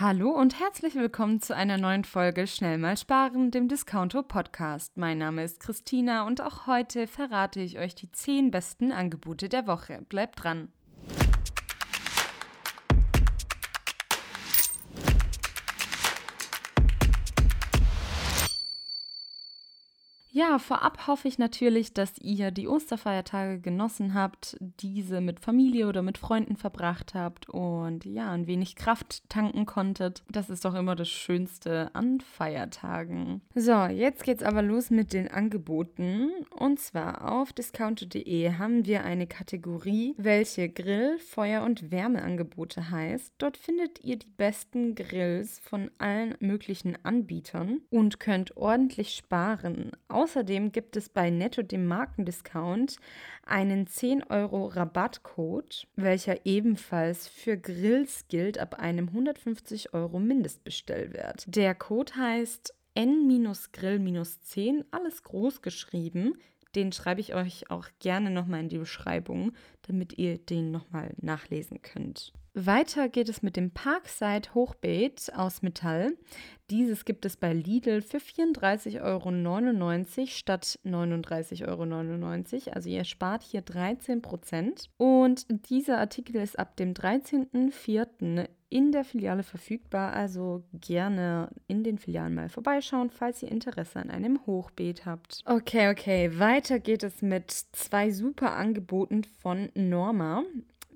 Hallo und herzlich willkommen zu einer neuen Folge Schnell mal sparen, dem Discounto Podcast. Mein Name ist Christina und auch heute verrate ich euch die 10 besten Angebote der Woche. Bleibt dran! Ja, vorab hoffe ich natürlich, dass ihr die Osterfeiertage genossen habt, diese mit Familie oder mit Freunden verbracht habt und ja, ein wenig Kraft tanken konntet. Das ist doch immer das Schönste an Feiertagen. So, jetzt geht's aber los mit den Angeboten. Und zwar auf discounter.de haben wir eine Kategorie, welche Grill-, Feuer- und Wärmeangebote heißt. Dort findet ihr die besten Grills von allen möglichen Anbietern und könnt ordentlich sparen. Außerdem gibt es bei Netto, dem Markendiscount, einen 10 Euro Rabattcode, welcher ebenfalls für Grills gilt ab einem 150 Euro Mindestbestellwert. Der Code heißt N-Grill-10, alles groß geschrieben. Den schreibe ich euch auch gerne nochmal in die Beschreibung, damit ihr den nochmal nachlesen könnt. Weiter geht es mit dem Parkside Hochbeet aus Metall. Dieses gibt es bei Lidl für 34,99 Euro statt 39,99 Euro. Also ihr spart hier 13 Prozent. Und dieser Artikel ist ab dem 13.04. in der Filiale verfügbar. Also gerne in den Filialen mal vorbeischauen, falls ihr Interesse an einem Hochbeet habt. Okay, okay. Weiter geht es mit zwei super Angeboten von Norma.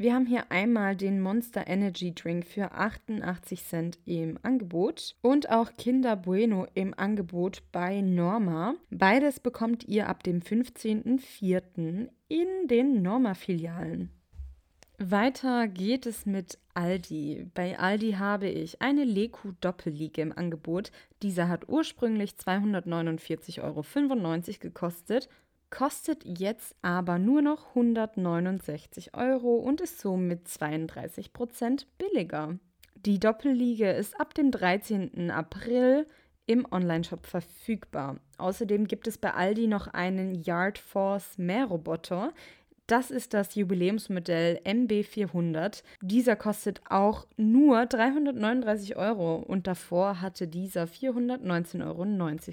Wir haben hier einmal den Monster Energy Drink für 88 Cent im Angebot und auch Kinder Bueno im Angebot bei Norma. Beides bekommt ihr ab dem 15.04. in den Norma-Filialen. Weiter geht es mit Aldi. Bei Aldi habe ich eine Leku Doppelliege im Angebot. Dieser hat ursprünglich 249,95 Euro gekostet kostet jetzt aber nur noch 169 Euro und ist somit 32 Prozent billiger. Die Doppelliege ist ab dem 13. April im Onlineshop verfügbar. Außerdem gibt es bei Aldi noch einen Yard Force Mähroboter, das ist das Jubiläumsmodell MB400. Dieser kostet auch nur 339 Euro und davor hatte dieser 419,90 Euro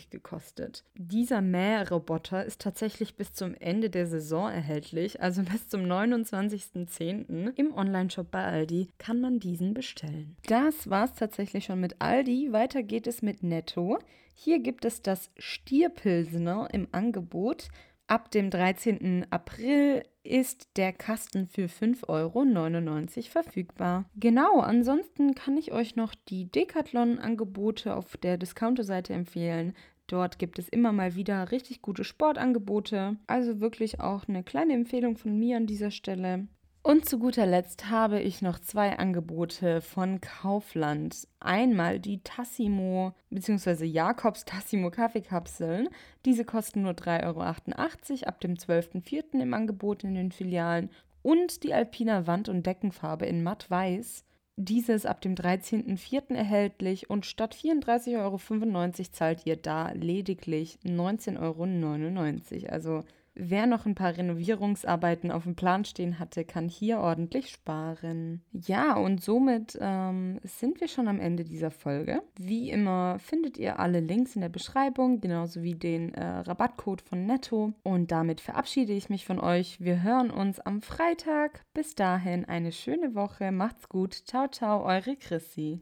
gekostet. Dieser Mähroboter ist tatsächlich bis zum Ende der Saison erhältlich, also bis zum 29.10. Im Onlineshop bei Aldi kann man diesen bestellen. Das war es tatsächlich schon mit Aldi. Weiter geht es mit Netto. Hier gibt es das Stierpilsener im Angebot. Ab dem 13. April ist der Kasten für 5,99 Euro verfügbar. Genau, ansonsten kann ich euch noch die Decathlon-Angebote auf der Discounter-Seite empfehlen. Dort gibt es immer mal wieder richtig gute Sportangebote. Also wirklich auch eine kleine Empfehlung von mir an dieser Stelle. Und zu guter Letzt habe ich noch zwei Angebote von Kaufland. Einmal die Tassimo bzw. Jakobs Tassimo Kaffeekapseln. Diese kosten nur 3,88 Euro ab dem 12.04. im Angebot in den Filialen. Und die Alpina Wand- und Deckenfarbe in matt weiß. Diese ist ab dem 13.04. erhältlich und statt 34,95 Euro zahlt ihr da lediglich 19,99 Euro. Also Wer noch ein paar Renovierungsarbeiten auf dem Plan stehen hatte, kann hier ordentlich sparen. Ja, und somit ähm, sind wir schon am Ende dieser Folge. Wie immer findet ihr alle Links in der Beschreibung, genauso wie den äh, Rabattcode von Netto. Und damit verabschiede ich mich von euch. Wir hören uns am Freitag. Bis dahin eine schöne Woche. Macht's gut. Ciao, ciao, eure Chrissy.